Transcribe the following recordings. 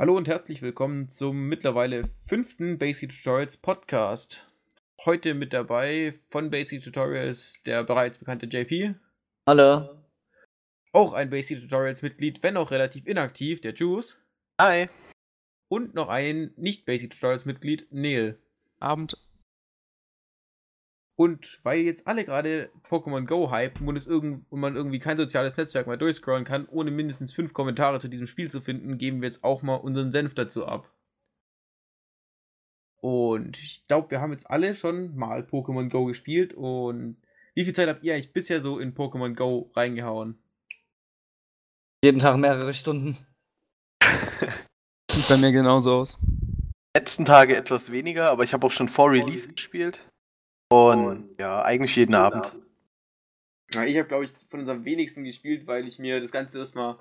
Hallo und herzlich willkommen zum mittlerweile fünften Basic Tutorials Podcast. Heute mit dabei von Basic Tutorials der bereits bekannte JP. Hallo. Auch ein Basic Tutorials Mitglied, wenn auch relativ inaktiv, der Juice. Hi. Und noch ein nicht Basic Tutorials Mitglied, Neil. Abend. Und weil jetzt alle gerade Pokémon Go hypen und, es irgend, und man irgendwie kein soziales Netzwerk mehr durchscrollen kann, ohne mindestens fünf Kommentare zu diesem Spiel zu finden, geben wir jetzt auch mal unseren Senf dazu ab. Und ich glaube, wir haben jetzt alle schon mal Pokémon Go gespielt. Und wie viel Zeit habt ihr eigentlich bisher so in Pokémon Go reingehauen? Jeden Tag mehrere Stunden. Sieht bei mir genauso aus. Letzten Tage etwas weniger, aber ich habe auch schon vor Release gespielt. Und ja, eigentlich jeden Abend. Ja, ich habe, glaube ich, von uns am wenigsten gespielt, weil ich mir das Ganze erstmal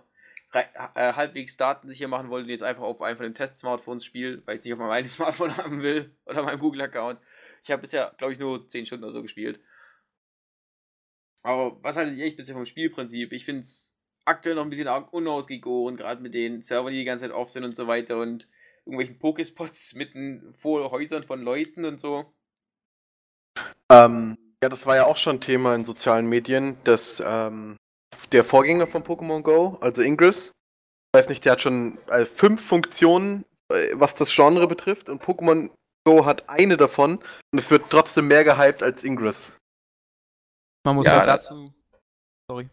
äh, halbwegs datensicher machen wollte und jetzt einfach auf einem von den Test-Smartphones spiele, weil ich nicht auf meinem eigenen Smartphone haben will oder meinem Google-Account. Ich habe bisher, glaube ich, nur 10 Stunden oder so gespielt. Aber was haltet ihr echt bisher vom Spielprinzip? Ich finde es aktuell noch ein bisschen unausgegoren, gerade mit den Servern, die die ganze Zeit off sind und so weiter und irgendwelchen Pokespots mitten vor Häusern von Leuten und so. Ähm, ja, das war ja auch schon Thema in sozialen Medien, dass ähm, der Vorgänger von Pokémon Go, also Ingress, ich weiß nicht, der hat schon äh, fünf Funktionen, äh, was das Genre betrifft, und Pokémon Go hat eine davon und es wird trotzdem mehr gehypt als Ingress. Man muss Ja, halt da- dazu. Sorry.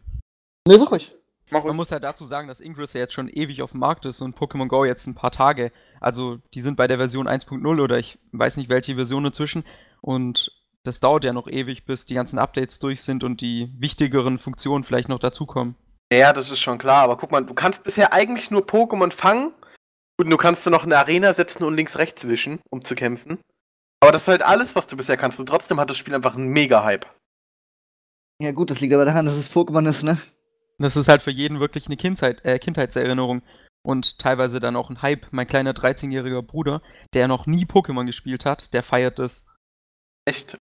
Ne, sag ruhig. Mach Man muss halt dazu sagen, dass Ingress ja jetzt schon ewig auf dem Markt ist und Pokémon Go jetzt ein paar Tage. Also die sind bei der Version 1.0 oder ich weiß nicht welche Version dazwischen. Und das dauert ja noch ewig, bis die ganzen Updates durch sind und die wichtigeren Funktionen vielleicht noch dazukommen. Ja, das ist schon klar, aber guck mal, du kannst bisher eigentlich nur Pokémon fangen und du kannst du noch eine Arena setzen und links-rechts wischen, um zu kämpfen. Aber das ist halt alles, was du bisher kannst und trotzdem hat das Spiel einfach einen Mega-Hype. Ja gut, das liegt aber daran, dass es Pokémon ist, ne? Das ist halt für jeden wirklich eine Kindheit, äh, Kindheitserinnerung. Und teilweise dann auch ein Hype. Mein kleiner 13-jähriger Bruder, der noch nie Pokémon gespielt hat, der feiert das. Echt?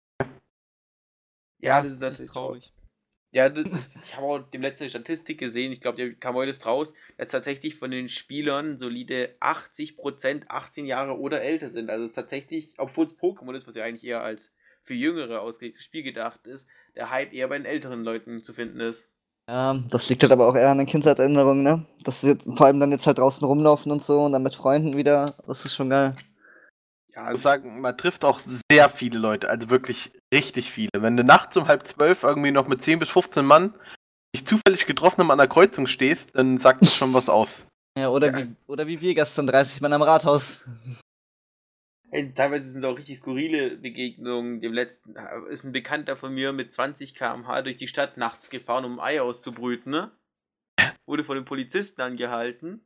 Ja, das das ist natürlich traurig. Ja, das, ich habe auch dem letzte Statistik gesehen, ich glaube, der kam heute raus, dass tatsächlich von den Spielern solide 80% 18 Jahre oder älter sind. Also es ist tatsächlich, obwohl es Pokémon ist, was ja eigentlich eher als für Jüngere ausgelegtes Spiel gedacht ist, der Hype eher bei den älteren Leuten zu finden ist. Ja, das liegt halt aber auch eher an den Kindheitserinnerungen, ne? Dass sie jetzt vor allem dann jetzt halt draußen rumlaufen und so und dann mit Freunden wieder. Das ist schon geil. Ja, Ich muss sagen, man trifft auch sehr viele Leute, also wirklich richtig viele. Wenn du nachts um halb zwölf irgendwie noch mit 10 bis 15 Mann dich zufällig getroffen haben an der Kreuzung stehst, dann sagt das schon was aus. Ja, oder, Ja. Wie, oder wie wir gestern 30 Mann am Rathaus. Ey, teilweise sind es auch richtig skurrile Begegnungen. Dem letzten äh, ist ein Bekannter von mir mit 20 km/h durch die Stadt nachts gefahren, um ein Ei auszubrüten, ne? Wurde von den Polizisten angehalten.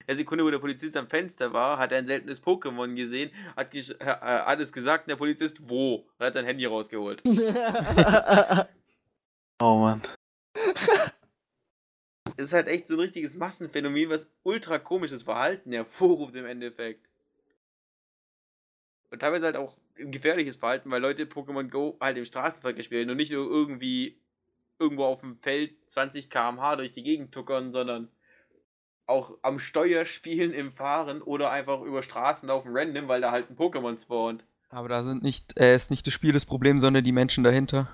In der Sekunde, wo der Polizist am Fenster war, hat er ein seltenes Pokémon gesehen, hat, gesch- äh, äh, hat es gesagt, und der Polizist, wo? Und hat sein Handy rausgeholt. Oh Mann. Es ist halt echt so ein richtiges Massenphänomen, was ultra komisches Verhalten hervorruft im Endeffekt. Und teilweise halt auch ein gefährliches Verhalten, weil Leute Pokémon Go halt im Straßenverkehr spielen und nicht nur irgendwie irgendwo auf dem Feld 20 km/h durch die Gegend tuckern, sondern auch am Steuer spielen, im Fahren oder einfach über Straßen laufen random, weil da halt ein Pokémon spawnt. Aber da sind nicht, äh, ist nicht das Spiel das Problem, sondern die Menschen dahinter.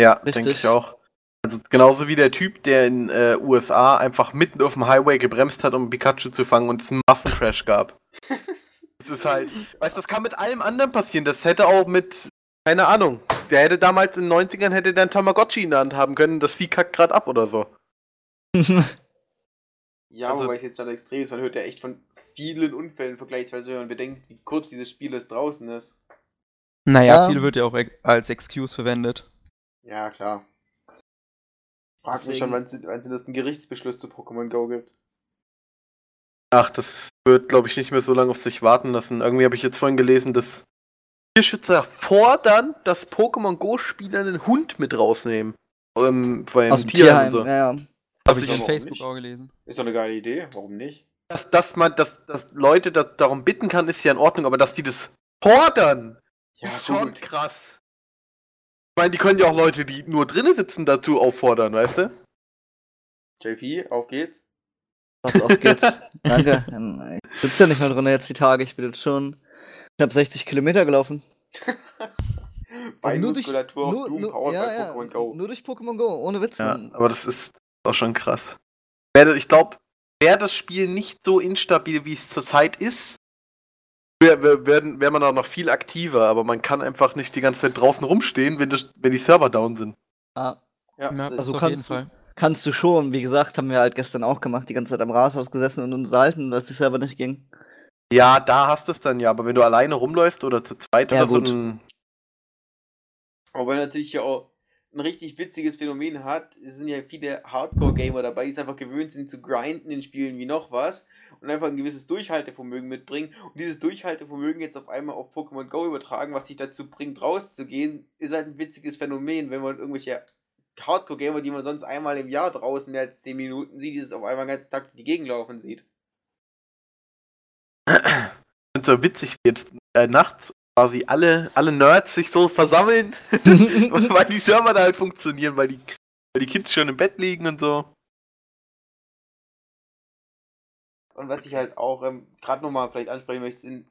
Ja, denke ich auch. Also genauso wie der Typ, der in äh, USA einfach mitten auf dem Highway gebremst hat, um Pikachu zu fangen und es einen Massencrash gab. das ist halt, weißt du, das kann mit allem anderen passieren. Das hätte auch mit, keine Ahnung, der hätte damals in den 90ern hätte der ein Tamagotchi in der Hand haben können, das Vieh kackt grad ab oder so. Ja, Also- wobei es jetzt schon extrem ist. Man hört ja echt von vielen Unfällen vergleichsweise, wenn man bedenkt, wie kurz dieses Spiel erst draußen ist. Naja, Ja. viel wird ja auch als Excuse verwendet. Ja, klar. Frag mich schon, wann es den ersten Gerichtsbeschluss zu Pokémon Go gibt. Ach, das wird, glaube ich, nicht mehr so lange auf sich warten lassen. Irgendwie habe ich jetzt vorhin gelesen, dass Tierschützer fordern, dass Pokémon Go-Spieler einen Hund mit rausnehmen. Ähm, beim Aus Tierheim Tierheim, und so. ja, ja. Habe ich ich, auf Facebook nicht? auch gelesen. Ist doch eine geile Idee, warum nicht? dass, dass man, dass, dass Leute da, darum bitten kann, ist ja in Ordnung, aber dass die das fordern, ist schon gut. krass. Ich meine, die können ja auch Leute, die nur drinnen sitzen, dazu auffordern, weißt du? JP, auf geht's. Was auf geht's. Danke. Ähm, Sitzt ja nicht mehr drin jetzt die Tage. Ich bin jetzt schon knapp 60 Kilometer gelaufen. Beinmuskulatur auf nur, Doom nur, powered ja, bei ja, Pokémon Go. nur durch Pokémon Go, ohne Witz. Ja, aber das ist auch schon krass. Wäre- Ich glaube, wäre das Spiel nicht so instabil, wie es zurzeit ist, wäre wär, wär, man auch noch viel aktiver, aber man kann einfach nicht die ganze Zeit draußen rumstehen, wenn, das, wenn die Server down sind. Ah, Ja, Ja, das also auf kannst jeden du- Fall. kannst du schon. Wie gesagt, haben wir halt gestern auch gemacht. Die ganze Zeit am Rathaus gesessen und uns unterhalten, weil es sich selber nicht ging. Ja, da hast du es dann ja, aber wenn du alleine rumläufst oder zu zweit Ja, oder so, gut. dann, Aber natürlich ja auch ein richtig witziges Phänomen hat, es sind ja viele Hardcore-Gamer dabei, die es einfach gewöhnt sind zu grinden in Spielen wie noch was und einfach ein gewisses Durchhaltevermögen mitbringen und dieses Durchhaltevermögen jetzt auf einmal auf Pokémon Go übertragen, was sich dazu bringt, rauszugehen, ist halt ein witziges Phänomen, wenn man irgendwelche Hardcore-Gamer, die man sonst einmal im Jahr draußen mehr als 10 Minuten sieht, dieses auf einmal den ganzen Tag durch die Gegend laufen sieht. sind so witzig, wie jetzt äh, nachts quasi alle, alle Nerds sich so versammeln, weil die Server da halt funktionieren, weil die, weil die Kids schon im Bett liegen und so. Und was ich halt auch ähm, gerade nochmal vielleicht ansprechen möchte, sind,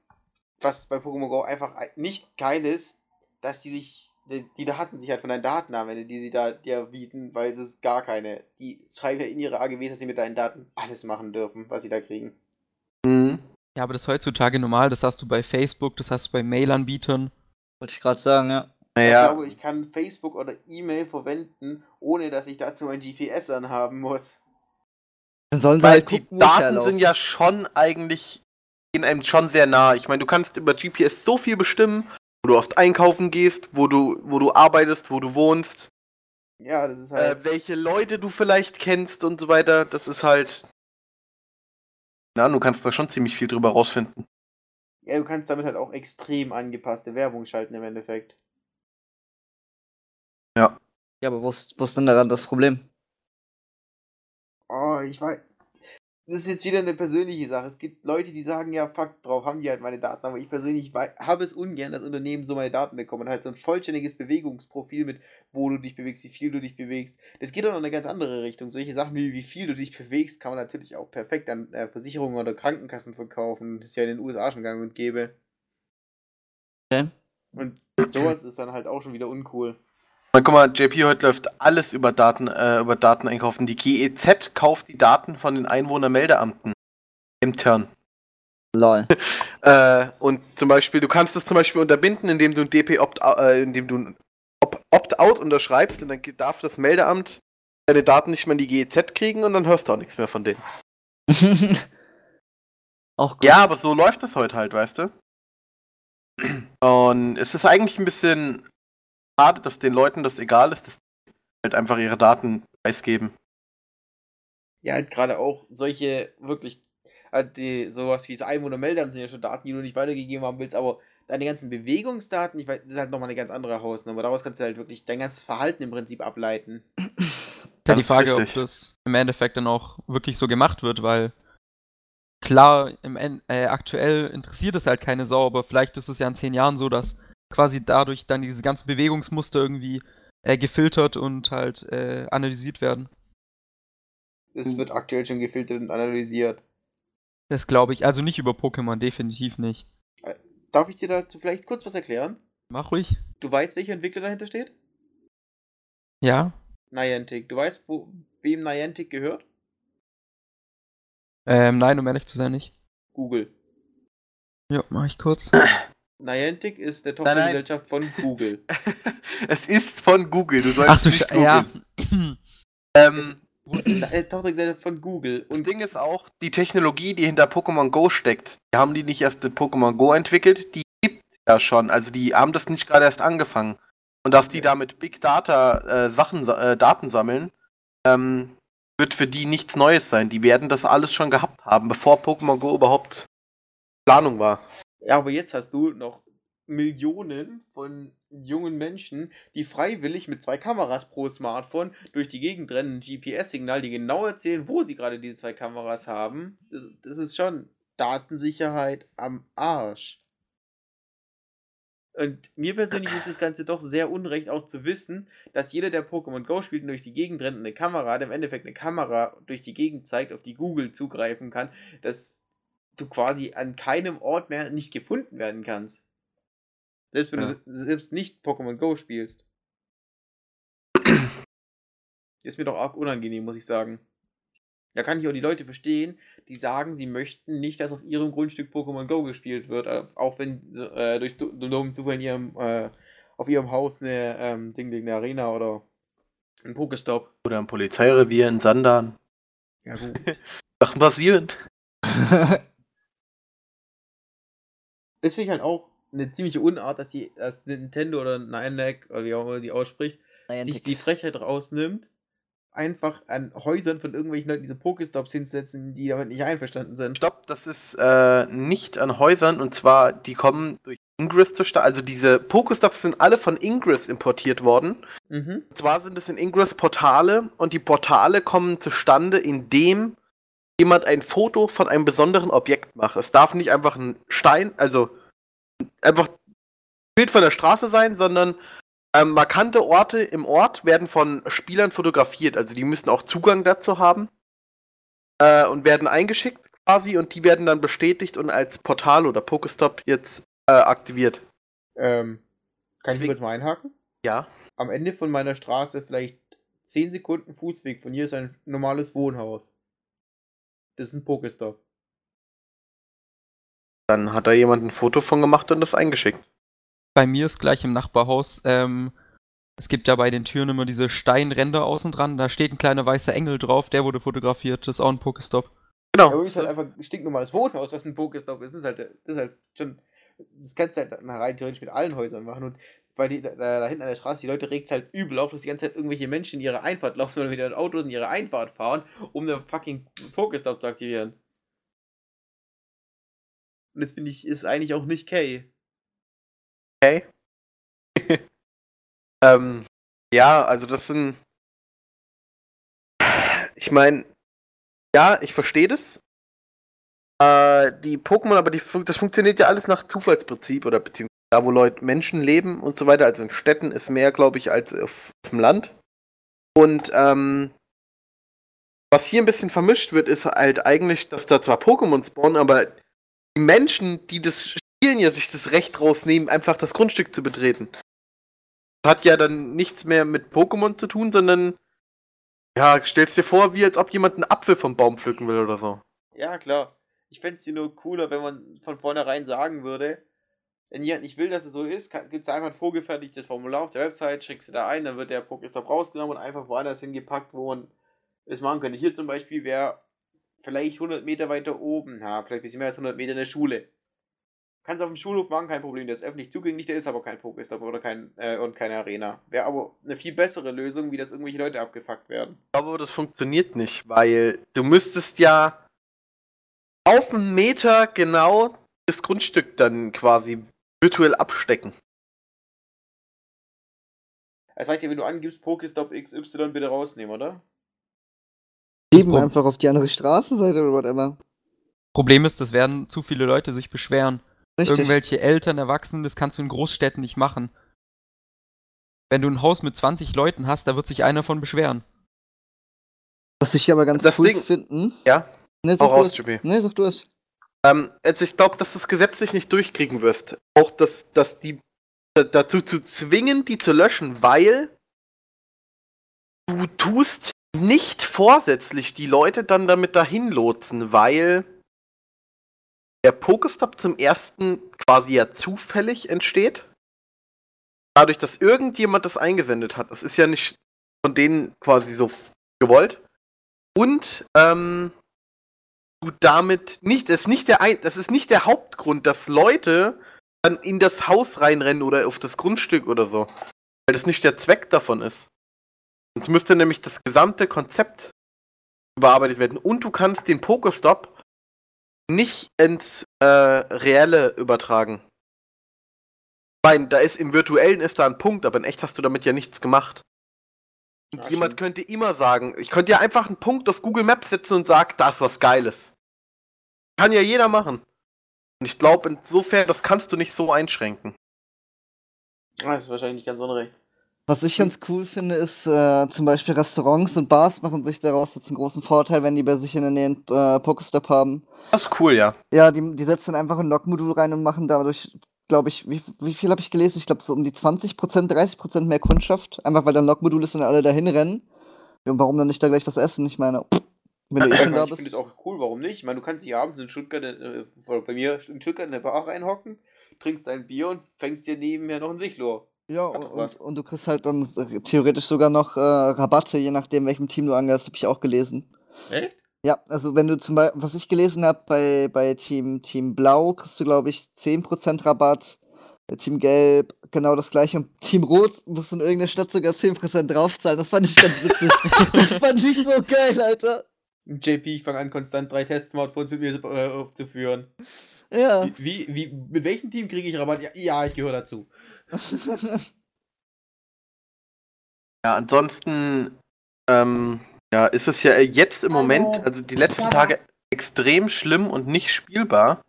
was bei Pokémon Go einfach nicht geil ist, dass die sich, die, die Daten sich halt von deinen Daten anwenden, die sie da dir bieten, weil es ist gar keine. Die schreiben ja in ihre AGBs, dass sie mit deinen Daten alles machen dürfen, was sie da kriegen. Mhm. Ja, aber das ist heutzutage normal. Das hast du bei Facebook, das hast du bei Mail-Anbietern. Wollte ich gerade sagen, ja. Ich Naja, glaube, ich kann Facebook oder E-Mail verwenden, ohne dass ich dazu mein GPS anhaben muss. Dann sollen sie weil halt die gucken, ich Daten sind ja schon eigentlich, gehen einem schon sehr nah. Ich meine, du kannst über GPS so viel bestimmen, wo du oft einkaufen gehst, wo du, wo du arbeitest, wo du wohnst, Ja, das ist halt. äh, welche Leute du vielleicht kennst und so weiter. Das ist halt. Na, du kannst da schon ziemlich viel drüber rausfinden. ja, du kannst damit halt auch extrem angepasste Werbung schalten im Endeffekt. Ja, aber wo ist, wo ist denn daran das Problem? Oh, ich weiß. Das ist jetzt wieder eine persönliche Sache. Es gibt Leute, die sagen, ja, fuck drauf, haben die halt meine Daten, aber ich persönlich habe es ungern, dass Unternehmen so meine Daten bekommen und halt so ein vollständiges Bewegungsprofil mit, wo du dich bewegst, wie viel du dich bewegst. Das geht auch noch in eine ganz andere Richtung. Solche Sachen wie, wie viel du dich bewegst, kann man natürlich auch perfekt an äh, Versicherungen oder Krankenkassen verkaufen. Das ist ja in den USA schon gang und gäbe. Okay. Und sowas ist dann halt auch schon wieder uncool. Na, guck mal, JP, heute läuft alles über Daten, äh, über Daten einkaufen. Die GEZ kauft die Daten von den Einwohnermeldeamten. Intern. Lol. Äh, und zum Beispiel, du kannst es zum Beispiel unterbinden, indem du ein DP Opt, äh, indem du Opt-out unterschreibst und dann darf das Meldeamt deine Daten nicht mehr in die GEZ kriegen und dann hörst du auch nichts mehr von denen. auch gut. Ja, aber so läuft das heute halt, weißt du? Und es ist eigentlich ein bisschen schade, dass den Leuten das egal ist, dass die halt einfach ihre Daten preisgeben. Ja, halt gerade auch solche wirklich, halt die, sowas wie das Einwohnermeldeamt sind ja schon Daten, die du nicht weitergegeben haben willst, aber deine ganzen Bewegungsdaten, ich weiß, das ist halt nochmal eine ganz andere Hausnummer. Daraus kannst du halt wirklich dein ganzes Verhalten im Prinzip ableiten. Ist ja die Frage, ob richtig. das im Endeffekt dann auch wirklich so gemacht wird, weil klar, im äh, aktuell interessiert es halt keine Sau, aber vielleicht ist es ja in zehn Jahren so, dass quasi dadurch dann diese ganzen Bewegungsmuster irgendwie äh, gefiltert und halt äh, analysiert werden. Das wird aktuell schon gefiltert und analysiert. Das glaube ich, also nicht über Pokémon, definitiv nicht. Darf ich dir dazu vielleicht kurz was erklären? Mach ruhig. Du weißt, welcher Entwickler dahinter steht? Ja. Niantic. Du weißt, wo, wem Niantic gehört? Ähm, nein, um ehrlich zu sein, nicht. Google. Ja, mach ich kurz. Niantic ist der. Tochtergesellschaft von Google. es ist von Google, du sollst Ach du nicht ja. Ähm, Es ist eine Tochtergesellschaft von Google. das Und Ding ist auch, die Technologie, die hinter Pokémon Go steckt, die haben die nicht erst in Pokémon Go entwickelt, die gibt's ja schon. Also die haben das nicht gerade erst angefangen. Und dass die da mit Big Data äh, Sachen, sa- äh, Daten sammeln, ähm, wird für die nichts Neues sein. Die werden das alles schon gehabt haben, bevor Pokémon Go überhaupt Planung war. Ja, aber jetzt hast du noch Millionen von jungen Menschen, die freiwillig mit zwei Kameras pro Smartphone durch die Gegend rennen, ein GPS-Signal, die genau erzählen, wo sie gerade diese zwei Kameras haben. Das, das ist schon Datensicherheit am Arsch. Und mir persönlich ist das Ganze doch sehr unrecht, auch zu wissen, dass jeder, der Pokémon Go spielt und durch die Gegend rennt eine Kamera hat, im Endeffekt eine Kamera durch die Gegend zeigt, auf die Google zugreifen kann, dass du quasi an keinem Ort mehr nicht gefunden werden kannst. Selbst wenn Ja. du selbst nicht Pokémon Go spielst. Ist mir doch arg unangenehm, muss ich sagen. Da kann ich auch die Leute verstehen, die sagen, sie möchten nicht, dass auf ihrem Grundstück Pokémon Go gespielt wird, äh, auch wenn äh, durch du- dummen Zufall in ihrem, äh, auf ihrem Haus eine ähm, Ding, Ding, eine Arena oder ein Pokestop. Oder im Polizeirevier in Sandan. Ja, gut. Sachen passieren. Das finde ich halt auch eine ziemliche Unart, dass die, dass Nintendo oder Niantic oder wie auch immer die ausspricht, sich die Frechheit rausnimmt, einfach an Häusern von irgendwelchen Leuten diese Pokestops hinzusetzen, die damit nicht einverstanden sind. Stopp, das ist äh, nicht an Häusern und zwar, die kommen durch Ingress zustande. Also diese Pokestops sind alle von Ingress importiert worden. Mhm. Und zwar sind es in Ingress Portale und die Portale kommen zustande, indem jemand ein Foto von einem besonderen Objekt macht. Es darf nicht einfach ein Stein, also einfach ein Bild von der Straße sein, sondern ähm, markante Orte im Ort werden von Spielern fotografiert. Also die müssen auch Zugang dazu haben äh, und werden eingeschickt quasi und die werden dann bestätigt und als Portal oder Pokestop jetzt äh, aktiviert. Ähm, kann ich Deswegen- kurz mal einhaken? Ja. Am Ende von meiner Straße, vielleicht 10 Sekunden Fußweg von hier, ist ein normales Wohnhaus. Das ist ein Pokestop. Dann hat da jemand ein Foto von gemacht und das eingeschickt. Bei mir ist gleich im Nachbarhaus, ähm, es gibt ja bei den Türen immer diese Steinränder außen dran, da steht ein kleiner weißer Engel drauf, der wurde fotografiert, das ist auch ein Pokestop. Genau. Ja, aber ist halt einfach ein stinknormales Wohnhaus, was ein Pokestop ist. Das ist halt, das ist halt schon. Das kannst du halt rein theoretisch mit allen Häusern machen. Und weil die, da, da hinten an der Straße, die Leute regt es halt übel auf, dass die ganze Zeit irgendwelche Menschen in ihre Einfahrt laufen oder mit ihren Autos in ihre Einfahrt fahren, um den fucking Pokestop zu aktivieren. Und das finde ich, ist eigentlich auch nicht Kay. Okay. ähm, ja, also das sind. Ich meine, ja, ich verstehe das. Äh, die Pokémon, aber die, das funktioniert ja alles nach Zufallsprinzip oder beziehungsweise da, wo Leute, Menschen leben und so weiter. Also in Städten ist mehr, glaube ich, als auf, auf dem Land. Und ähm, was hier ein bisschen vermischt wird, ist halt eigentlich, dass da zwar Pokémon spawnen, aber die Menschen, die das spielen, ja sich das Recht rausnehmen, einfach das Grundstück zu betreten. Das hat ja dann nichts mehr mit Pokémon zu tun, sondern ja, stellst dir vor, wie als ob jemand einen Apfel vom Baum pflücken will oder so. Ja, klar. Ich fände es nur cooler, wenn man von vornherein sagen würde, wenn jemand nicht will, dass es so ist, gibt es einfach ein vorgefertigtes Formular auf der Website, schickst du da ein, dann wird der Pokestop rausgenommen und einfach woanders hingepackt, wo man es machen könnte. Hier zum Beispiel wäre vielleicht 100 Meter weiter oben, ja, vielleicht ein bisschen mehr als 100 Meter in der Schule. Kannst auf dem Schulhof machen, kein Problem, der ist öffentlich zugänglich, der ist aber kein Pokestop oder kein, äh, und keine Arena. Wäre aber eine viel bessere Lösung, wie dass irgendwelche Leute abgefuckt werden. Aber das funktioniert nicht, weil du müsstest ja auf einen Meter genau das Grundstück dann quasi virtuell abstecken. Es reicht ja, wenn du angibst, Pokestop XY bitte rausnehmen, oder? Eben einfach auf die andere Straßenseite oder whatever. Problem ist, das werden zu viele Leute sich beschweren. Richtig. Irgendwelche Eltern, Erwachsenen, das kannst du in Großstädten nicht machen. Wenn du ein Haus mit 20 Leuten hast, da wird sich einer von beschweren. Was ich aber ganz Das cool Ding- finden. Ja? Ne, sag du raus, es. JP. Ne, sag du es. Ähm, also ich glaube, dass du es gesetzlich nicht durchkriegen wirst. Auch dass, dass die da- dazu zu zwingen, die zu löschen, weil du tust nicht vorsätzlich die Leute dann damit dahin lotsen, weil der Pokestop zum ersten quasi ja zufällig entsteht. Dadurch, dass irgendjemand das eingesendet hat. Das ist ja nicht von denen quasi so gewollt. Und ähm, du damit nicht, das ist nicht der ein, das ist nicht der Hauptgrund, dass Leute dann in das Haus reinrennen oder auf das Grundstück oder so. Weil das nicht der Zweck davon ist. Sonst müsste nämlich das gesamte Konzept überarbeitet werden. Und du kannst den Pokestop nicht ins äh, Reelle übertragen. Meine, da ist im Virtuellen ist da ein Punkt, aber in echt hast du damit ja nichts gemacht. Ja, jemand stimmt. könnte immer sagen, ich könnte ja einfach einen Punkt auf Google Maps setzen und sagen, da ist was Geiles. Kann ja jeder machen. Und ich glaube, insofern, das kannst du nicht so einschränken. Das ist wahrscheinlich nicht ganz unrecht. Was ich ganz cool finde, ist äh, zum Beispiel Restaurants und Bars machen sich daraus jetzt einen großen Vorteil, wenn die bei sich in der Nähe einen äh, Pokestop haben. Das ist cool, ja. Ja, die, die setzen einfach ein Log-Modul rein und machen dadurch, glaube ich, wie, wie viel habe ich gelesen? Ich glaube so um die 20%, 30% mehr Kundschaft. Einfach weil da ein Log-Modul ist und alle dahin rennen. Und warum dann nicht da gleich was essen? Ich meine, wenn du eh schon da ich bist. finde es auch cool, warum nicht? Ich meine, du kannst dich abends in Stuttgart, äh, oder bei mir in Stuttgart in der Bar reinhocken, trinkst dein Bier und fängst dir nebenher noch ein Sichlohr. Ja, und, und, du kriegst halt dann äh, theoretisch sogar noch äh, Rabatte, je nachdem, welchem Team du angehörst, habe ich auch gelesen. Echt? Ja, also wenn du zum Beispiel, was ich gelesen habe, bei, bei Team, Team Blau kriegst du, glaube ich, 10% Rabatt. Bei Team Gelb genau das gleiche. Und Team Rot musst du in irgendeiner Stadt sogar 10% draufzahlen. Das fand ich ganz witzig. das fand ich so geil, Alter. JP, ich fange an, konstant drei Test-Smartphones mit mir äh, aufzuführen. Ja. Wie, wie, wie, mit welchem Team kriege ich Rabatt? Ja, ja, ich gehöre dazu. Ja, ansonsten ähm, ja, ist es ja jetzt im Moment, also die letzten Tage, extrem schlimm und nicht spielbar,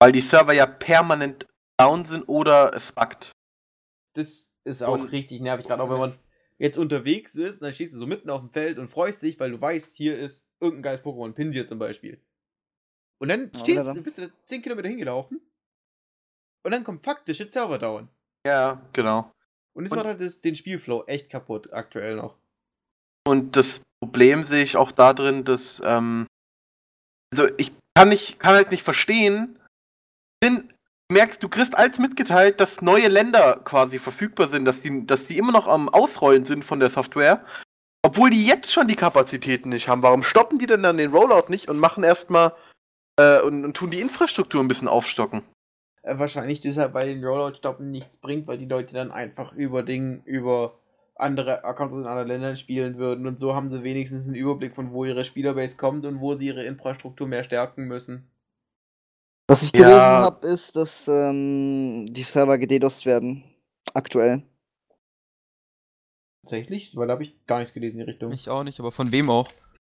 weil die Server ja permanent down sind oder es buggt. Das ist auch Und- richtig nervig, gerade auch wenn man jetzt unterwegs ist, dann stehst du so mitten auf dem Feld und freust dich, weil du weißt, hier ist irgendein geiles Pokémon, Pinsir zum Beispiel. Und dann Ja, stehst du, bist du da 10 Kilometer hingelaufen und dann kommt faktisch der Server down. Ja, genau. Und das Und- macht halt das, den Spielflow echt kaputt aktuell noch. Und das Problem sehe ich auch da drin, dass, ähm, also ich kann nicht, kann halt nicht verstehen, du merkst, du kriegst als mitgeteilt, dass neue Länder quasi verfügbar sind, dass die, dass die immer noch am Ausrollen sind von der Software, obwohl die jetzt schon die Kapazitäten nicht haben. Warum stoppen die denn dann den Rollout nicht und machen erstmal äh, und, und tun die Infrastruktur ein bisschen aufstocken? Äh, wahrscheinlich deshalb, weil den Rollout-Stoppen nichts bringt, weil die Leute dann einfach über Ding, über andere Accounts in anderen Ländern spielen würden und so haben sie wenigstens einen Überblick von wo ihre Spielerbase kommt und wo sie ihre Infrastruktur mehr stärken müssen. Was ich Ja. gelesen habe, ist, dass ähm, die Server gededost werden. Aktuell. Tatsächlich? Weil da habe ich gar nichts gelesen in die Richtung. Ich auch nicht, aber von wem auch?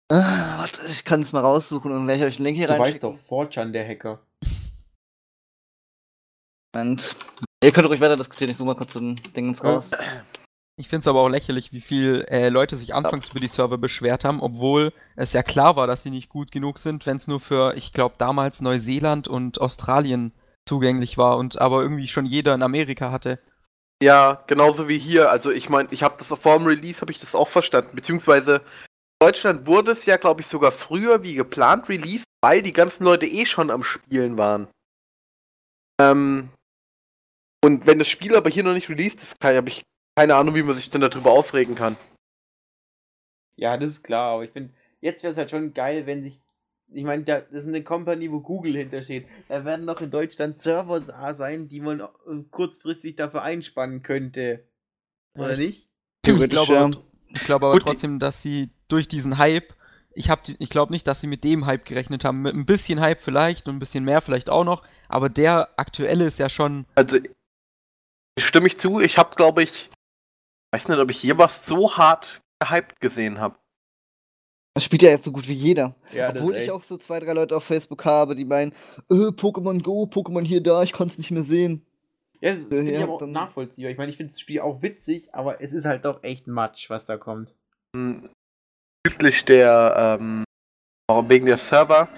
Ah, warte, ich kann es mal raussuchen und gleich euch einen Link hier du rein. weißt doch, 4chan, der Hacker. Moment. Ihr könnt ruhig weiter diskutieren, ich suche mal kurz so ein Ding ins Ja. raus. Ich finde es aber auch lächerlich, wie viel äh, Leute sich anfangs über die Server beschwert haben, obwohl es ja klar war, dass sie nicht gut genug sind, wenn es nur für, ich glaube, damals Neuseeland und Australien zugänglich war und aber irgendwie schon jeder in Amerika hatte. Ja, genauso wie hier. Also ich meine, ich habe das vor dem Release habe ich das auch verstanden. Beziehungsweise in Deutschland wurde es ja, glaube ich, sogar früher wie geplant released, weil die ganzen Leute eh schon am Spielen waren. Ähm, und wenn das Spiel aber hier noch nicht released ist, habe ich keine Ahnung, wie man sich denn darüber aufregen kann. Ja, das ist klar, aber ich finde, jetzt wäre es halt schon geil, wenn sich. Ich meine, da, das ist eine Company, wo Google hintersteht. Da werden noch in Deutschland Server da sein, die man äh, kurzfristig dafür einspannen könnte. Oder ich- nicht? Ich Theoretisch, glaube, aber- ich glaube aber trotzdem, dass sie durch diesen Hype, ich, hab ich glaube nicht, dass sie mit dem Hype gerechnet haben. Mit ein bisschen Hype vielleicht und ein bisschen mehr vielleicht auch noch, aber der aktuelle ist ja schon. Also stimme ich zu. Ich habe, glaube ich, weiß nicht, ob ich hier was so hart gehypt gesehen habe. Das spielt ja jetzt so gut wie jeder. Ja, Obwohl ich echt. auch so zwei, drei Leute auf Facebook habe, die meinen, äh, Pokémon Go, Pokémon hier, da, ich kann es nicht mehr sehen. Ja, das ich Ja, aber auch dann- nachvollziehbar. Ich meine, ich finde das Spiel auch witzig, aber es ist halt doch echt Matsch, was da kommt. Hm, Bezüglich der, ähm, warum wegen der Server.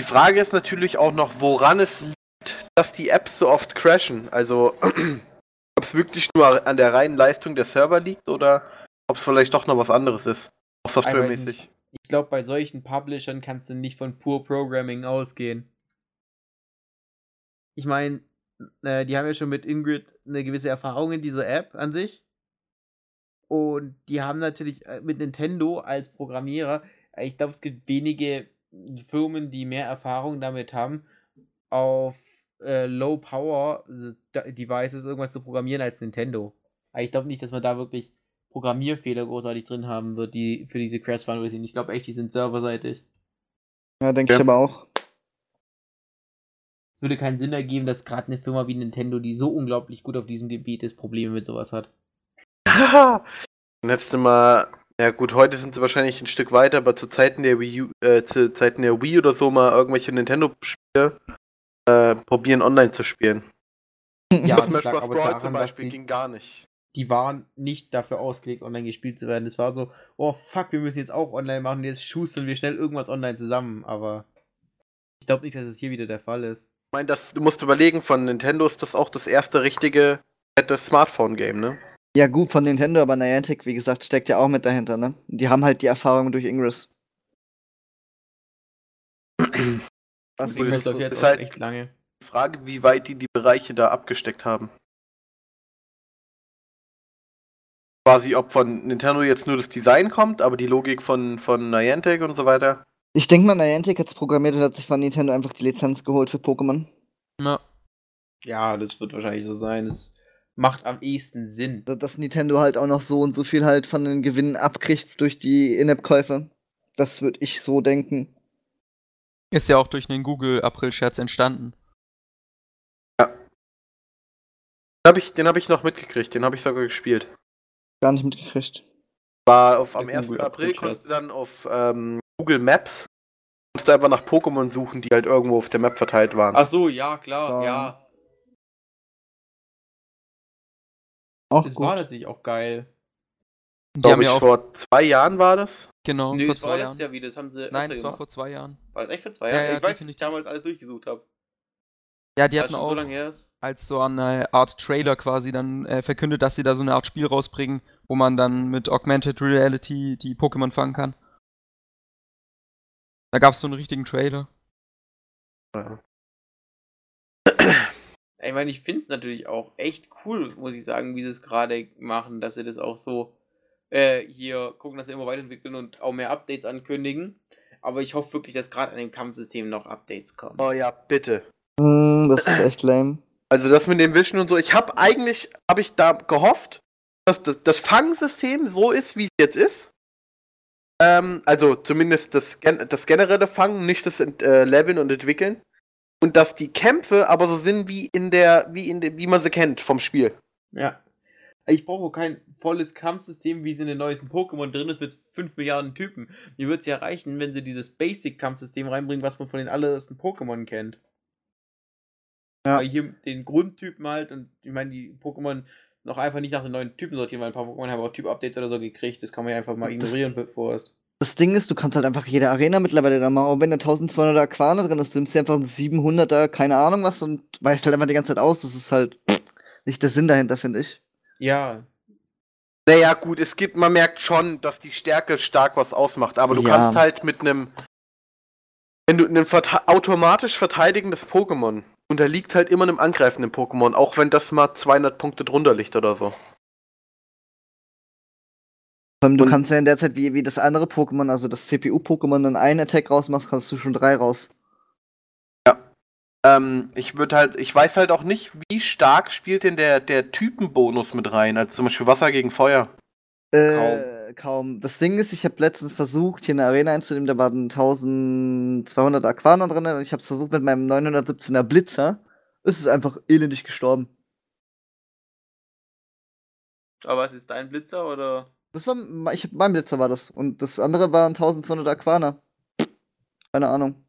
Die Frage ist natürlich auch noch, woran es liegt, dass die Apps so oft crashen. Also, ob es wirklich nur an der reinen Leistung der Server liegt oder ob es vielleicht doch noch was anderes ist. Auch softwaremäßig. Ich glaube, bei solchen Publishern kannst du nicht von pur Programming ausgehen. Ich meine, äh, die haben ja schon mit Ingrid eine gewisse Erfahrung in dieser App an sich. Und die haben natürlich äh, mit Nintendo als Programmierer, äh, ich glaube, es gibt wenige Firmen, die mehr Erfahrung damit haben, auf äh, Low Power Devices irgendwas zu programmieren als Nintendo. Aber ich glaube nicht, dass man da wirklich Programmierfehler großartig drin haben wird, die für diese Crash Fundraising. Ich glaube echt, die sind serverseitig. Ja, denke Ja. ich aber auch. Es würde keinen Sinn ergeben, dass gerade eine Firma wie Nintendo, die so unglaublich gut auf diesem Gebiet ist, Probleme mit sowas hat. Letzte Mal, ja gut, heute sind sie wahrscheinlich ein Stück weiter, aber zu Zeiten der Wii U, äh, zu Zeiten der Wii oder so mal irgendwelche Nintendo-Spiele äh, probieren online zu spielen. Ja, das das Smash Bros. aber Brawl daran, zum dass Beispiel die- ging gar nicht. die waren nicht dafür ausgelegt, online gespielt zu werden. Es war so, oh fuck, wir müssen jetzt auch online machen, jetzt schustern wir schnell irgendwas online zusammen, aber ich glaube nicht, dass es hier wieder der Fall ist. Ich meine, das, du musst überlegen, von Nintendo ist das auch das erste richtige fette Smartphone-Game, ne? Ja, gut von Nintendo, aber Niantic, wie gesagt, steckt ja auch mit dahinter, ne? Die haben halt die Erfahrung durch Ingress. Was Gut, Ich ist- jetzt ist halt- echt lange. Die Frage, wie weit die die Bereiche da abgesteckt haben. Quasi, ob von Nintendo jetzt nur das Design kommt, aber die Logik von, von Niantic und so weiter. Ich denke mal, Niantic hat es programmiert und hat sich von Nintendo einfach die Lizenz geholt für Pokémon. Ja. Ja, das wird wahrscheinlich so sein. Es macht am ehesten Sinn. Also, Dass Nintendo halt auch noch so und so viel halt von den Gewinnen abkriegt durch die In-App-Käufe. Das würde ich so denken. Ist ja auch durch einen Google-April-Scherz entstanden. Den habe ich, den hab ich noch mitgekriegt, den habe ich sogar gespielt. Gar nicht mitgekriegt. War auf, am Der 1. Google April konntest du dann auf ähm, Google Maps konntest du einfach nach Pokémon suchen, die halt irgendwo auf der Map verteilt waren. Ach so, ja, klar, Ja. ja. Auch Es gut. war natürlich auch geil. Die Glaube haben ich, ja auch, vor zwei Jahren war das. genau, Nö, vor war zwei letztes Jahr. Jahr wieder. Das haben sie Nein, es war vor zwei Jahren. War das echt für zwei Ja, Jahre? ja, ich weiß, dass ich damals alles durchgesucht habe. Ja, die hatten auch so lange her ist. als so eine Art Trailer quasi dann äh, verkündet, dass sie da so eine Art Spiel rausbringen, wo man dann mit Augmented Reality die Pokémon fangen kann. Da gab es so einen richtigen Trailer. Ich meine, ich finde es natürlich auch echt cool, muss ich sagen, wie sie es gerade machen, dass sie das auch so äh, hier gucken, dass sie immer weiterentwickeln und auch mehr Updates ankündigen. Aber ich hoffe wirklich, dass gerade an dem Kampfsystem noch Updates kommen. Oh ja, bitte. Hm, das ist echt lame. Also das mit dem Wischen und so. Ich habe eigentlich, habe ich da gehofft, dass das, das Fangsystem so ist, wie es jetzt ist. Ähm, also zumindest das, das generelle Fangen, nicht das äh, Leveln und Entwickeln. Und dass die Kämpfe aber so sind wie in der, wie in der, wie man sie kennt vom Spiel. Ja. Ich brauche kein volles Kampfsystem, wie es in den neuesten Pokémon drin ist, mit 5 Milliarden Typen. Mir würde es ja reichen, wenn sie dieses Basic-Kampfsystem reinbringen, was man von den allerersten Pokémon kennt. Ja. Weil hier den Grundtypen halt und ich meine, die Pokémon noch einfach nicht nach den neuen Typen sortieren, weil ein paar Pokémon haben auch Typ-Updates oder so gekriegt. Das kann man ja einfach mal ignorieren, bevor es. Das Ding ist, du kannst halt einfach jede Arena mittlerweile da machen. Auch wenn da 1200er Aquane drin ist, du nimmst dir einfach einen 700er, keine Ahnung was und weißt halt einfach die ganze Zeit aus. Das ist halt nicht der Sinn dahinter, finde ich. Ja, Naja, gut, es gibt, man merkt schon, dass die Stärke stark was ausmacht, aber du Ja. kannst halt mit einem, wenn du ein verte automatisch verteidigendes Pokémon unterliegt halt immer einem angreifenden Pokémon, auch wenn das mal 200 Punkte drunter liegt oder so. Allem, du Und- kannst ja in der Zeit, wie, wie das andere Pokémon, also das CPU-Pokémon, dann einen Attack rausmachst, kannst du schon drei raus. Ähm, ich würde halt, ich weiß halt auch nicht, wie stark spielt denn der, der Typenbonus mit rein, also zum Beispiel Wasser gegen Feuer. Äh, kaum. Das Ding ist, ich habe letztens versucht, hier eine Arena einzunehmen, da waren 1200 Aquana drin und ich habe es versucht mit meinem 917er Blitzer. Es ist einfach elendig gestorben. aber was ist dein Blitzer oder? Das war, ich mein Blitzer war das. Und das andere waren 1200 Aquana. Keine Ahnung.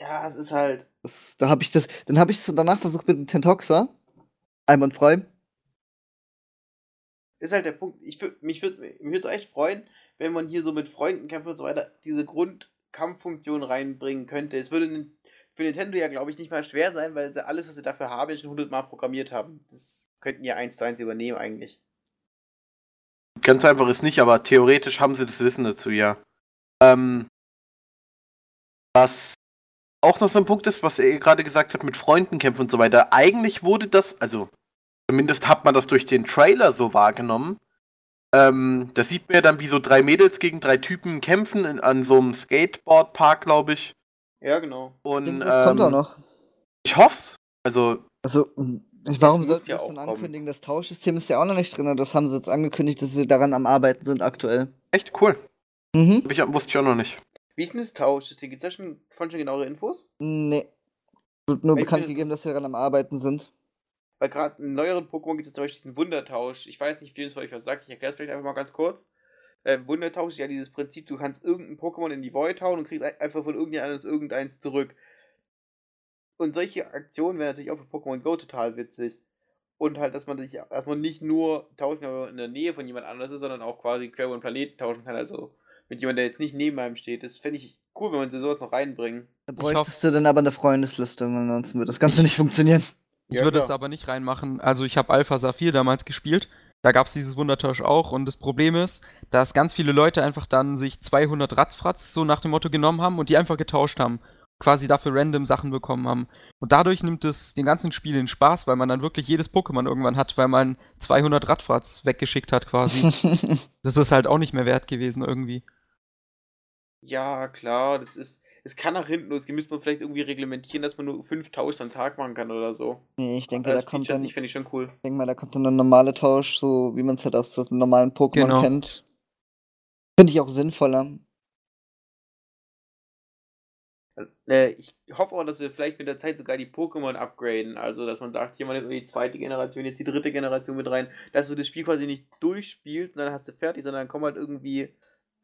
Ja, es ist halt. Das, da habe ich das, dann habe ich es danach versucht mit dem Tentoxer. Einwandfrei. ist halt der Punkt. Ich würd, mich würde mich würd echt freuen, wenn man hier so mit Freunden kämpft und so weiter, diese Grundkampffunktion reinbringen könnte. Es würde für Nintendo ja, glaube ich, nicht mal schwer sein, weil sie alles, was sie dafür haben, schon hundertmal programmiert haben. Das könnten ja eins zu eins übernehmen eigentlich. Ganz einfach ist nicht, aber theoretisch haben sie das Wissen dazu, ja. Ähm, was auch noch so ein Punkt ist, was er gerade gesagt hat, mit Freunden kämpfen und so weiter. Eigentlich wurde das, also zumindest hat man das durch den Trailer so wahrgenommen. Ähm, da sieht man ja dann, wie so drei Mädels gegen drei Typen kämpfen in, an so einem Skateboardpark, glaube ich. Ja, genau. Ich Und denke, das kommt ähm, auch noch. Ich hoffe, also Also, m, ich- warum sollten ja sie das auch dann kommen. ankündigen? Das Tauschsystem ist ja auch noch nicht drin. Das haben sie jetzt angekündigt, dass sie daran am Arbeiten sind aktuell. echt cool. Mhm. Ich, wusste ich auch noch nicht. Wie ist denn das Tausch? Gibt es da schon, von schon genauere Infos? Nee. Wird nur bekannt gegeben, dass sie daran am Arbeiten sind. Weil gerade in neueren Pokémon gibt es zum Beispiel diesen Wundertausch. Ich weiß nicht, wie das euch was sagt. Ich erkläre es vielleicht einfach mal ganz kurz. Ähm, Wundertausch ist ja dieses Prinzip, du kannst irgendein Pokémon in die Void hauen und kriegst ein- einfach von irgendjemand irgendeins zurück. Und solche Aktionen wären natürlich auch für Pokémon Go total witzig. Und halt, dass man sich, dass man nicht nur tauschen kann, wenn man in der Nähe von jemand anderes ist, sondern auch quasi quer über den Planeten tauschen kann. Also mit jemandem, der jetzt nicht neben einem steht. Das fände ich cool, wenn man sowas noch reinbringen. Da Ich bräuchtest du dann aber eine Freundesliste, ansonsten wird das Ganze nicht funktionieren. Ich Ja, würde es aber nicht reinmachen. Also ich habe Alpha Saphir damals gespielt. Da gab es dieses Wundertausch auch. Und das Problem ist, dass ganz viele Leute einfach dann sich 200 Ratzfratz so nach dem Motto genommen haben und die einfach getauscht haben. Quasi dafür random Sachen bekommen haben. Und dadurch nimmt es den ganzen Spiel den Spaß, weil man dann wirklich jedes Pokémon irgendwann hat, weil man 200 Radfratz weggeschickt hat quasi. das ist halt auch nicht mehr wert gewesen irgendwie. Ja, klar, das ist. Es kann nach hinten losgehen. Müsste man vielleicht irgendwie reglementieren, dass man nur 5000 am Tag machen kann oder so. nee, ich denke, da Das kommt dann, sich finde ich schon cool. ich denke mal, da kommt dann ein normaler Tausch, so wie man es halt aus den normalen Pokémon Genau. kennt. Finde ich auch sinnvoller. Äh, ich hoffe auch, dass sie vielleicht mit der Zeit sogar die Pokémon upgraden. Also, dass man sagt, hier mal die zweite Generation, jetzt die dritte Generation mit rein. Dass du das Spiel quasi nicht durchspielst und dann hast du fertig, sondern dann kommen halt irgendwie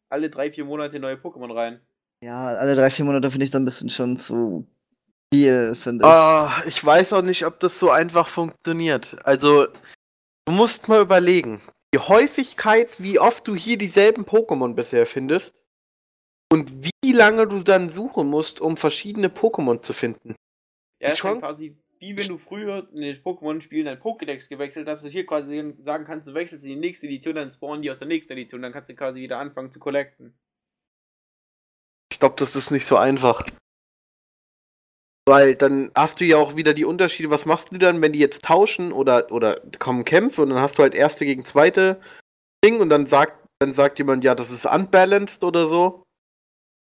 alle drei, vier Monate neue Pokémon rein. Ja, alle drei, vier Monate finde ich dann ein bisschen schon zu viel, finde ich. Ah, ich weiß auch nicht, ob das so einfach funktioniert. Also, du musst mal überlegen. Die Häufigkeit, wie oft du hier dieselben Pokémon bisher findest und wie lange du dann suchen musst, um verschiedene Pokémon zu finden. Ja, ist Schon- halt quasi wie wenn du früher in den Pokémon-Spielen dein Pokédex gewechselt hast, dass du hier quasi sagen kannst, du wechselst in die nächste Edition, dann spawnen die aus der nächsten Edition, dann kannst du quasi wieder anfangen zu collecten. Ich glaube, das ist nicht so einfach. Weil dann hast du ja auch wieder die Unterschiede. Was machst du dann, wenn die jetzt tauschen oder, oder kommen Kämpfe und dann hast du halt erste gegen zweite Ding und dann sagt, dann sagt jemand, ja, das ist unbalanced oder so.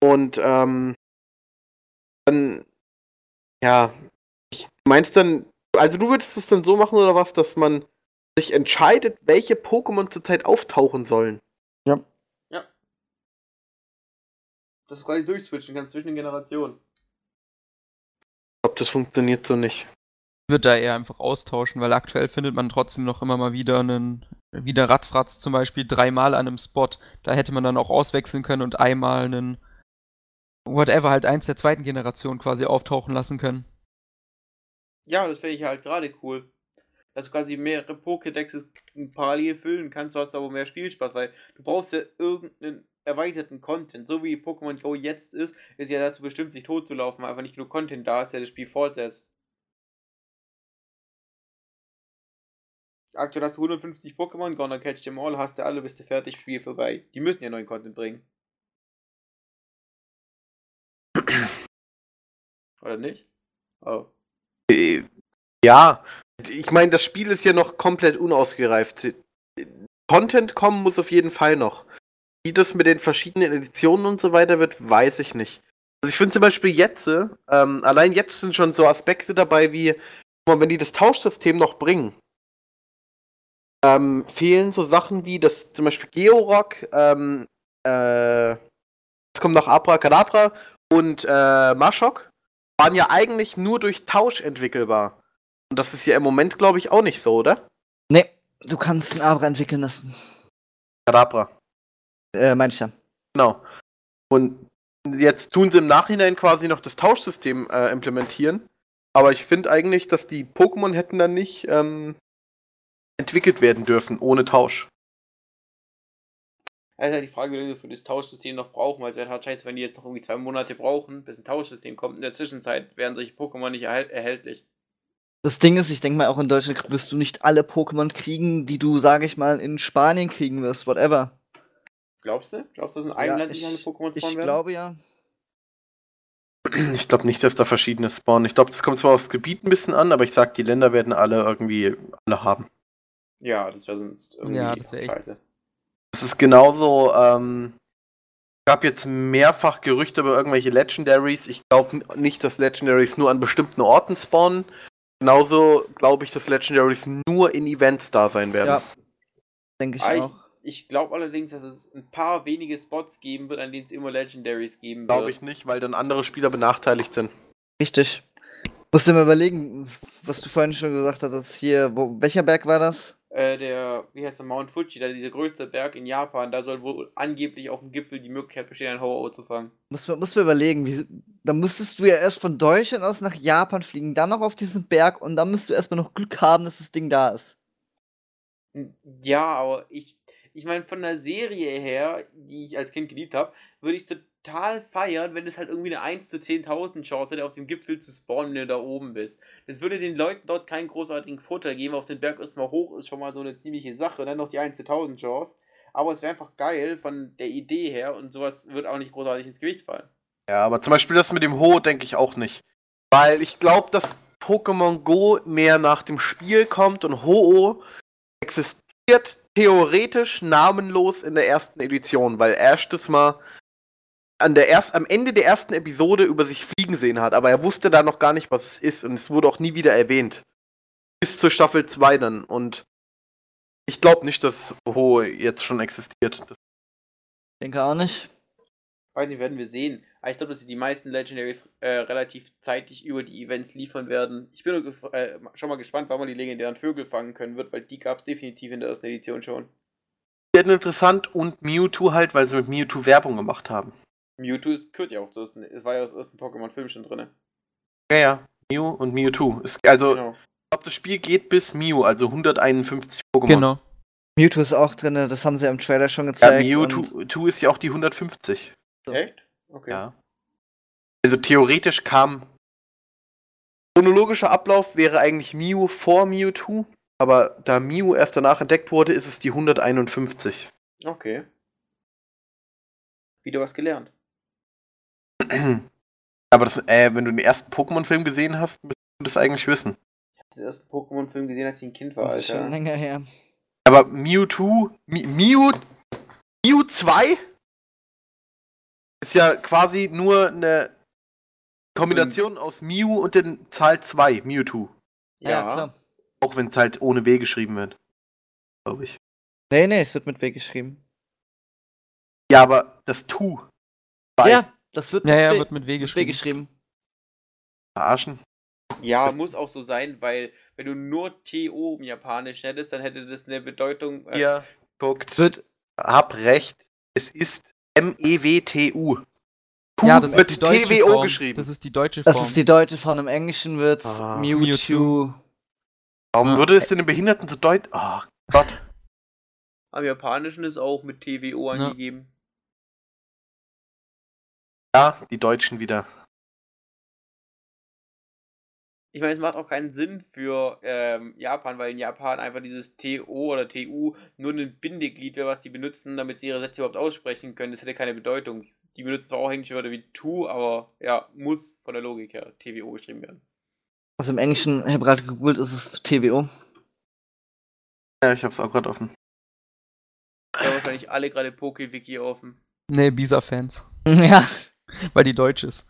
Und ähm, dann, ja, meinst dann, also du würdest es dann so machen oder was, dass man sich entscheidet, welche Pokémon zurzeit auftauchen sollen. Dass du quasi durchswitchen kannst zwischen den Generationen. Ich glaube, das funktioniert so nicht. Ich würde da eher einfach austauschen, weil aktuell findet man trotzdem noch immer mal wieder einen, wieder Radfratz zum Beispiel dreimal an einem Spot. Da hätte man dann auch auswechseln können und einmal einen, whatever, halt eins der zweiten Generation quasi auftauchen lassen können. Ja, das finde ich halt gerade cool. Dass du quasi mehrere Pokédexes parallel füllen kannst, du hast aber mehr Spielspaß, weil du brauchst ja irgendeinen erweiterten Content. So wie Pokémon Go jetzt ist, ist ja dazu bestimmt, sich tot zu laufen, weil einfach nicht genug Content da ist, der das Spiel fortsetzt. Aktuell hast du 150 Pokémon, gonna catch them all, hast du alle, bist du fertig, Spiel vorbei. Die müssen ja neuen Content bringen. Oder nicht? Oh. Ja, ich meine, das Spiel ist ja noch komplett unausgereift. Content kommen muss auf jeden Fall noch. Wie das mit den verschiedenen Editionen und so weiter wird, weiß ich nicht. Also ich finde zum Beispiel jetzt, ähm, allein jetzt sind schon so Aspekte dabei wie, wenn die das Tauschsystem noch bringen, ähm, fehlen so Sachen wie das zum Beispiel Georock, ähm, äh, es kommt noch Abracadabra und äh, Mashok waren ja eigentlich nur durch Tausch entwickelbar. Und das ist ja im Moment, glaube ich, auch nicht so, oder? Nee, du kannst ein Abra entwickeln lassen. Kadabra. Äh, meine ich ja. Genau. Und jetzt tun sie im Nachhinein quasi noch das Tauschsystem äh, implementieren. Aber ich finde eigentlich, dass die Pokémon hätten dann nicht ähm, entwickelt werden dürfen ohne Tausch. Also halt die Frage, wie lange wir für das Tauschsystem noch brauchen, weil es wäre halt scheiße, wenn die jetzt noch irgendwie zwei Monate brauchen, bis ein Tauschsystem kommt. In der Zwischenzeit wären solche Pokémon nicht erhält erhältlich. Das Ding ist, ich denke mal, auch in Deutschland wirst du nicht alle Pokémon kriegen, die du, sage ich mal, in Spanien kriegen wirst, whatever. Glaubst du? Glaubst du, dass in einem Ja, Land nicht alle ich, Pokémon ich spawnen werden? glaube ja. Ich glaube nicht, dass da verschiedene spawnen. Ich glaube, das kommt zwar aufs Gebiet ein bisschen an, aber ich sag, die Länder werden alle irgendwie alle haben. Ja, das wäre sonst irgendwie Ja, das wär echt- scheiße. Das ist genauso, ähm, gab jetzt mehrfach Gerüchte über irgendwelche Legendaries. Ich glaube nicht, dass Legendaries nur an bestimmten Orten spawnen. Genauso glaube ich, dass Legendaries nur in Events da sein werden. Ja. Denke ich Ah, ich auch. ich glaube allerdings, dass es ein paar wenige Spots geben wird, an denen es immer Legendaries geben Glaube wird. ich nicht, weil dann andere Spieler benachteiligt sind. Richtig. Musst du mal überlegen, was du vorhin schon gesagt hattest, hier, wo, welcher Berg war das? Äh, der, wie heißt der, Mount Fuji, da dieser größte Berg in Japan, da soll wohl angeblich auf dem Gipfel die Möglichkeit bestehen, ein Ho-Oh zu fangen. Muss man, muss man überlegen, wie, da müsstest du ja erst von Deutschland aus nach Japan fliegen, dann noch auf diesen Berg und dann musst du erstmal noch Glück haben, dass das Ding da ist. Ja, aber ich, ich meine, von der Serie her, die ich als Kind geliebt habe, würde ich total feiern, wenn es halt irgendwie eine 1 zu 10.000 Chance hätte, auf dem Gipfel zu spawnen, wenn du da oben bist. Das würde den Leuten dort keinen großartigen Vorteil geben. Auf den Berg erstmal hoch ist schon mal so eine ziemliche Sache. Und dann noch die 1 zu 1000 Chance. Aber es wäre einfach geil von der Idee her und sowas wird auch nicht großartig ins Gewicht fallen. Ja, aber zum Beispiel das mit dem Ho denke ich auch nicht. Weil ich glaube, dass Pokémon Go mehr nach dem Spiel kommt und Ho-Oh existiert theoretisch namenlos in der ersten Edition, weil erstes Mal an der erst, am Ende der ersten Episode über sich fliegen sehen hat, aber er wusste da noch gar nicht, was es ist und es wurde auch nie wieder erwähnt. Bis zur Staffel 2 dann und ich glaube nicht, dass Ho jetzt schon existiert. Das Denke auch nicht. Weiß nicht, werden wir sehen. Aber ich glaube, dass sie die meisten Legendaries äh, relativ zeitig über die Events liefern werden. Ich bin äh, schon mal gespannt, wann man die legendären Vögel fangen können wird, weil die gab es definitiv in der ersten Edition schon. wird interessant und Mewtwo halt, weil sie mit Mewtwo Werbung gemacht haben. Mewtwo ist, gehört ja auch zur ersten, es war ja aus dem ersten Pokémon-Film schon drin. Ja, ja. Mew und Mewtwo. Ist, also, Genau. ich glaube, das Spiel geht bis Mew, also 151 Pokémon. Genau. Mewtwo ist auch drin, das haben sie im Trailer schon Ja, gezeigt. und Mewtwo Two ist ja auch die 150. So. Echt? Okay. Ja. Also theoretisch kam. Chronologischer Ablauf wäre eigentlich Mew vor Mewtwo, aber da Mew erst danach entdeckt wurde, ist es die 151. Okay. Wieder was gelernt. aber das, äh, wenn du den ersten Pokémon-Film gesehen hast, müsstest du das eigentlich wissen. Den ersten Pokémon-Film gesehen, als ich ein Kind war, Das ist schon Alter. länger her. Aber Mewtwo, Mew, Mew 2 ist ja quasi nur eine Kombination aus Mew und den Zahl 2, Mewtwo. Ja, klar. Auch wenn es halt ohne W geschrieben wird. Glaube ich. Nee, nee, es wird mit W geschrieben. Ja, aber das Tu. Ja, das wird Ja, mit ja, W, wird mit W mit W geschrieben. geschrieben. Verarschen. Ja, muss auch so sein, weil wenn du nur TO im Japanisch hättest, dann hätte das eine Bedeutung. äh, Ihr guckt. Wird, Hab recht. Es ist M-E-W-T-U. Tu Ja, das wird ist die deutsche TWO Form. geschrieben. Das ist die deutsche Form. das ist die deutsche Form. Im Englischen wird Ah, Mewtwo. Mewtwo. Warum Ja. würde es denn im Behinderten so deut... Oh Gott. Am Japanischen ist auch mit TWO Ja. angegeben. Ja, die Deutschen wieder. Ich meine, es macht auch keinen Sinn für ähm, Japan, weil in Japan einfach dieses TO oder TU nur ein Bindeglied wäre, was die benutzen, damit sie ihre Sätze überhaupt aussprechen können. Das hätte keine Bedeutung. Die benutzen zwar auch englische Wörter wie to, aber ja, muss von der Logik her TWO geschrieben werden. Also im Englischen, ich habe gerade gegoogelt, ist es TWO. Ja, ich hab's auch gerade offen. Ja, wahrscheinlich alle gerade PokeWiki offen. Nee, Bisa-Fans. ja. Weil die deutsch ist.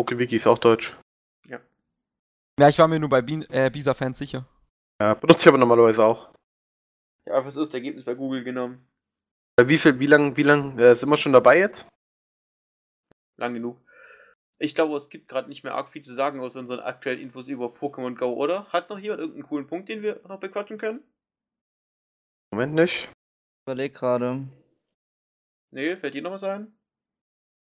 PokeWiki ist auch deutsch. Ja, ich war mir nur bei äh, Bisa-Fans sicher. Ja, benutze ich aber normalerweise auch. Ja, einfach das erste Ergebnis bei Google genommen. Äh, Wie viel, wie lang, wie lang äh, sind wir schon dabei jetzt? Lang genug. Ich glaube, es gibt gerade nicht mehr arg viel zu sagen aus unseren aktuellen Infos über Pokémon Go, oder? Hat noch jemand irgendeinen coolen Punkt, den wir noch bequatschen können? Moment nicht. Überleg gerade. Nee, fällt dir noch was ein?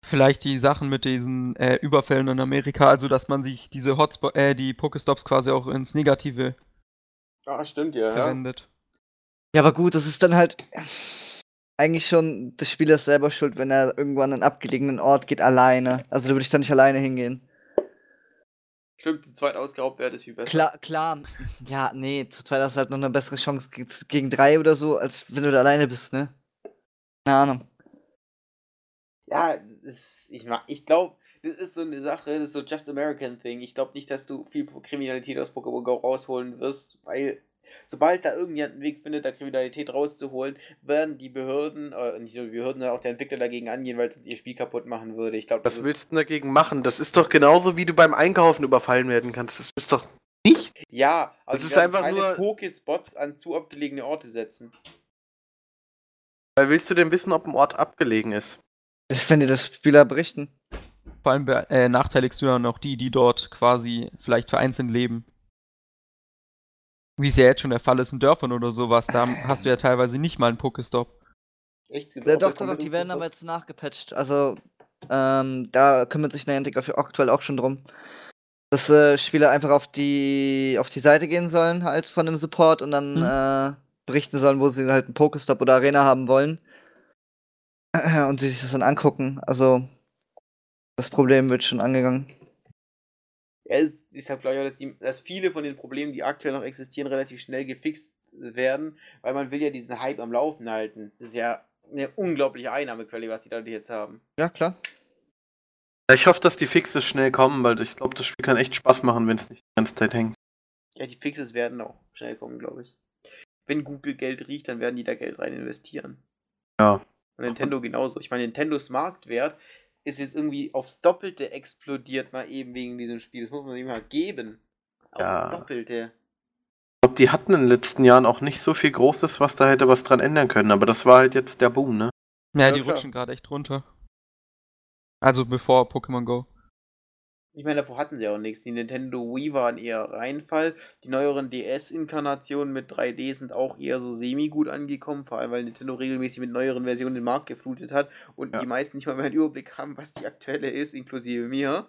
Vielleicht die Sachen mit diesen äh, Überfällen in Amerika, also dass man sich diese Hotspot, äh, die Pokestops quasi auch ins Negative Ah, stimmt ja. ja. verwendet. Ja, aber gut, das ist dann halt eigentlich schon des Spielers selber schuld, wenn er irgendwann an einen abgelegenen Ort geht, alleine. Also da würde ich dann nicht alleine hingehen. Stimmt, die zweit ausgeraubt wäre das viel besser. Klar, klar. Ja, nee, zu zweit hast du halt noch eine bessere Chance ge- gegen drei oder so, als wenn du da alleine bist, ne? Keine Ahnung. Ja, das, ich, ich glaube, das ist so eine Sache, das ist so Just American Thing. Ich glaube nicht, dass du viel Kriminalität aus Pokémon Go rausholen wirst, weil sobald da irgendjemand einen Weg findet, da Kriminalität rauszuholen, werden die Behörden, äh, nicht nur die Behörden, sondern auch der Entwickler dagegen angehen, weil es ihr Spiel kaputt machen würde. Ich glaube, Was ist willst du denn dagegen machen? Das ist doch genauso, wie du beim Einkaufen überfallen werden kannst. Das ist doch nicht. Ja, aber Das ist einfach nur- Pokespots an zu abgelegene Orte setzen. Weil willst du denn wissen, ob ein Ort abgelegen ist? Wenn dir das Spieler berichten. Vor allem äh, nachteiligst du dann auch die, die dort quasi vielleicht vereinzelt leben. Wie es ja jetzt schon der Fall ist in Dörfern oder sowas, da hast du ja teilweise nicht mal einen Pokestop. Echt? Ja, doch, doch, doch, die werden aber jetzt nachgepatcht. Also, ähm, da kümmert sich Niantic aktuell auch schon drum. Dass äh, Spieler einfach auf die auf die Seite gehen sollen, halt von dem Support und dann Mhm. äh, berichten sollen, wo sie halt einen Pokestop oder Arena haben wollen. Und sie sich das dann angucken. Also, das Problem wird schon angegangen. Ja, es ist halt, glaube ich, auch, dass, die, dass viele von den Problemen, die aktuell noch existieren, relativ schnell gefixt werden, weil man will ja diesen Hype am Laufen halten. Das ist ja eine unglaubliche Einnahmequelle, was die da jetzt haben. Ja, klar. Ich hoffe, dass die Fixes schnell kommen, weil ich glaube, das Spiel kann echt Spaß machen, wenn es nicht die ganze Zeit hängt. Ja, die Fixes werden auch schnell kommen, glaube ich. Wenn Google Geld riecht, dann werden die da Geld rein investieren. Ja. Und Nintendo genauso. Ich meine, Nintendos Marktwert ist jetzt irgendwie aufs Doppelte explodiert, mal eben wegen diesem Spiel. Das muss man ihm mal geben. Aufs Ja. Doppelte. Ich glaube, die hatten in den letzten Jahren auch nicht so viel Großes, was da hätte was dran ändern können, aber das war halt jetzt der Boom, ne? Ja, Ja, die klar. rutschen gerade echt runter. Also bevor Pokémon Go. Ich meine, davor hatten sie auch nichts. Die Nintendo Wii waren eher Reinfall. Die neueren DS-Inkarnationen mit 3D sind auch eher so semi-gut angekommen, vor allem weil Nintendo regelmäßig mit neueren Versionen den Markt geflutet hat und Ja. die meisten nicht mal mehr einen Überblick haben, was die aktuelle ist, inklusive mir.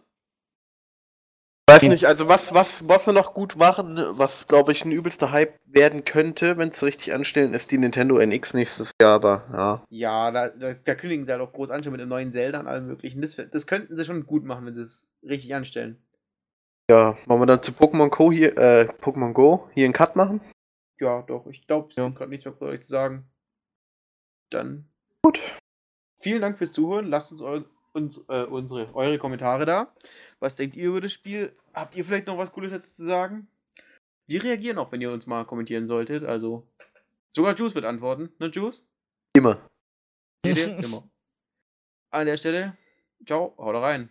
Weiß nicht, also was, was, was sie noch gut machen, was glaube ich ein übelster Hype werden könnte, wenn es richtig anstellen, ist die Nintendo NX nächstes Jahr, aber ja. Ja, da, da, da kündigen sie halt auch groß an, schon mit dem neuen Zelda und allem möglichen. Das, das könnten sie schon gut machen, wenn sie es richtig anstellen. Ja, wollen wir dann zu Pokémon Go hier, äh, Pokémon Go hier einen Cut machen? Ja, doch, ich glaube, es Ja. gibt gerade nichts mehr für euch zu sagen. Dann. Gut. Vielen Dank fürs Zuhören. Lasst uns, eu uns äh, unsere, eure Kommentare da. Was denkt ihr über das Spiel? Habt ihr vielleicht noch was Cooles dazu zu sagen? Wir reagieren auch, wenn ihr uns mal kommentieren solltet. Also, sogar Juice wird antworten. Ne, Juice? Immer. Immer. An der Stelle, ciao, haut rein.